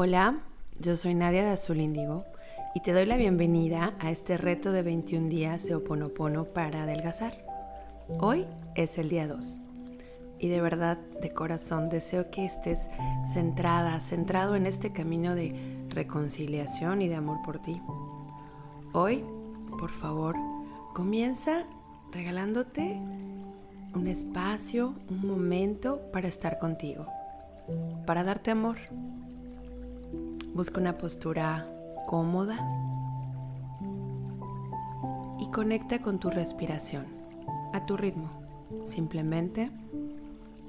Hola, yo soy Nadia de Azul Índigo y te doy la bienvenida a este reto de 21 días de Oponopono para adelgazar. Hoy es el día 2 y de verdad, de corazón, deseo que estés centrada, centrado en este camino de reconciliación y de amor por ti. Hoy, por favor, comienza regalándote un espacio, un momento para estar contigo, para darte amor Busca una postura cómoda y conecta con tu respiración a tu ritmo. Simplemente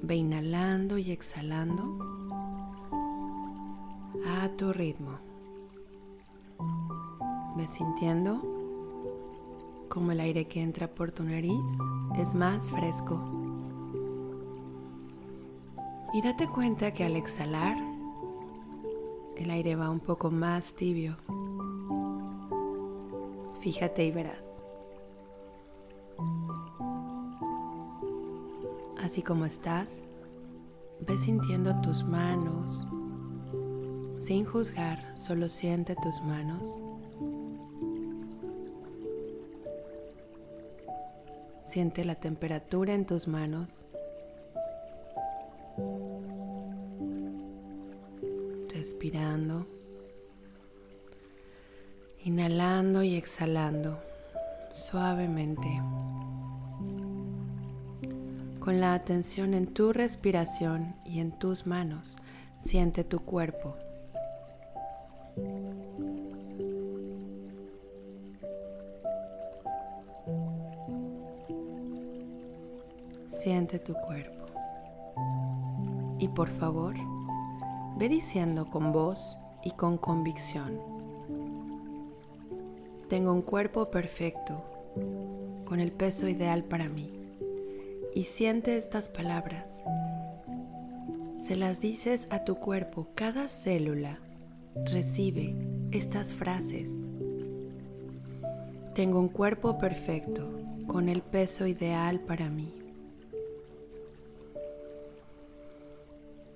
ve inhalando y exhalando a tu ritmo. Ve sintiendo como el aire que entra por tu nariz es más fresco. Y date cuenta que al exhalar el aire va un poco más tibio. Fíjate y verás. Así como estás, ve sintiendo tus manos. Sin juzgar, solo siente tus manos. Siente la temperatura en tus manos. Respirando, inhalando y exhalando suavemente. Con la atención en tu respiración y en tus manos, siente tu cuerpo. Siente tu cuerpo. Y por favor, Ve diciendo con voz y con convicción. Tengo un cuerpo perfecto, con el peso ideal para mí. Y siente estas palabras. Se las dices a tu cuerpo, cada célula recibe estas frases. Tengo un cuerpo perfecto, con el peso ideal para mí.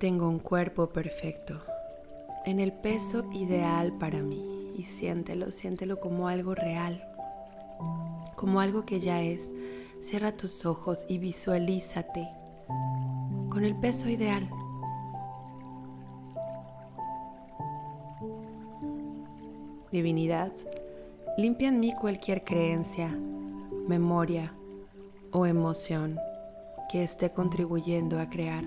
Tengo un cuerpo perfecto, en el peso ideal para mí. Y siéntelo, siéntelo como algo real, como algo que ya es. Cierra tus ojos y visualízate con el peso ideal. Divinidad, limpia en mí cualquier creencia, memoria o emoción que esté contribuyendo a crear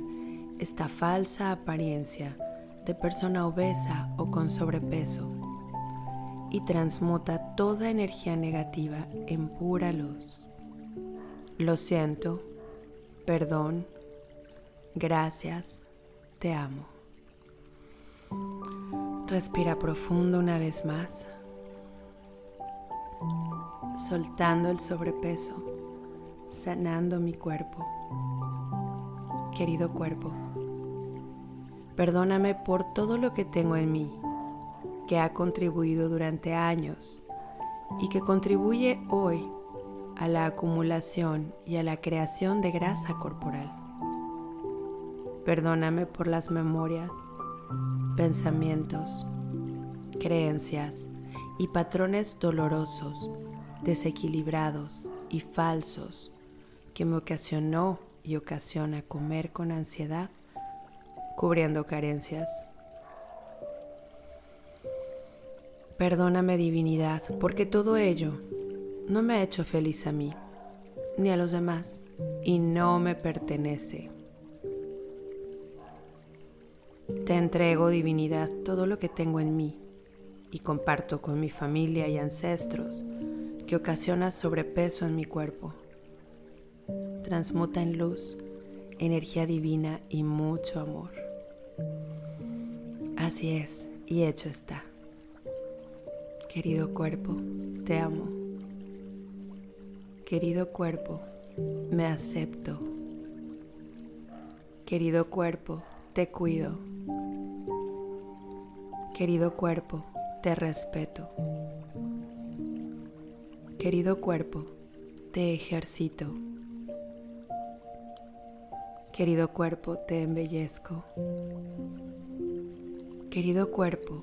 esta falsa apariencia de persona obesa o con sobrepeso y transmuta toda energía negativa en pura luz. Lo siento, perdón, gracias, te amo. Respira profundo una vez más, soltando el sobrepeso, sanando mi cuerpo. Querido cuerpo, Perdóname por todo lo que tengo en mí, que ha contribuido durante años y que contribuye hoy a la acumulación y a la creación de grasa corporal. Perdóname por las memorias, pensamientos, creencias y patrones dolorosos, desequilibrados y falsos que me ocasionó y ocasiona comer con ansiedad cubriendo carencias. Perdóname divinidad, porque todo ello no me ha hecho feliz a mí, ni a los demás, y no me pertenece. Te entrego, divinidad, todo lo que tengo en mí y comparto con mi familia y ancestros que ocasiona sobrepeso en mi cuerpo. Transmuta en luz, energía divina y mucho amor. Así es, y hecho está. Querido cuerpo, te amo. Querido cuerpo, me acepto. Querido cuerpo, te cuido. Querido cuerpo, te respeto. Querido cuerpo, te ejercito. Querido cuerpo, te embellezco. Querido cuerpo,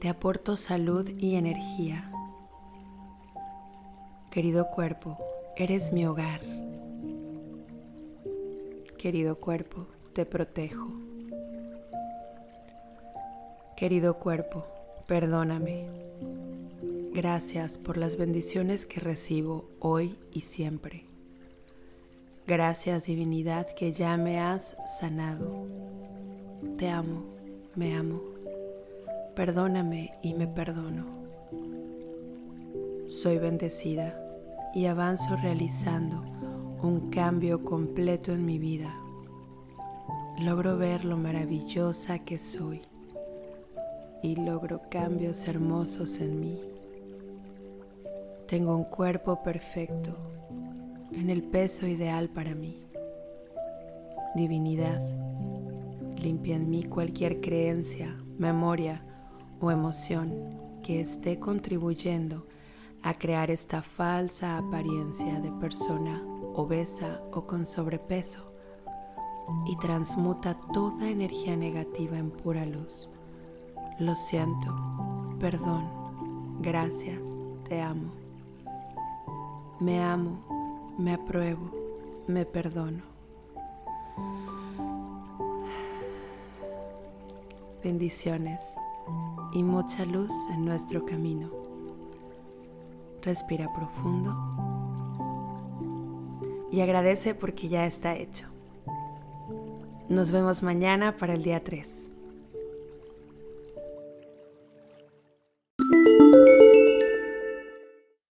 te aporto salud y energía. Querido cuerpo, eres mi hogar. Querido cuerpo, te protejo. Querido cuerpo, perdóname. Gracias por las bendiciones que recibo hoy y siempre. Gracias divinidad que ya me has sanado. Te amo, me amo. Perdóname y me perdono. Soy bendecida y avanzo realizando un cambio completo en mi vida. Logro ver lo maravillosa que soy y logro cambios hermosos en mí. Tengo un cuerpo perfecto en el peso ideal para mí. Divinidad, limpia en mí cualquier creencia, memoria o emoción que esté contribuyendo a crear esta falsa apariencia de persona obesa o con sobrepeso y transmuta toda energía negativa en pura luz. Lo siento, perdón, gracias, te amo. Me amo me apruebo, me perdono. Bendiciones y mucha luz en nuestro camino. Respira profundo y agradece porque ya está hecho. Nos vemos mañana para el día 3.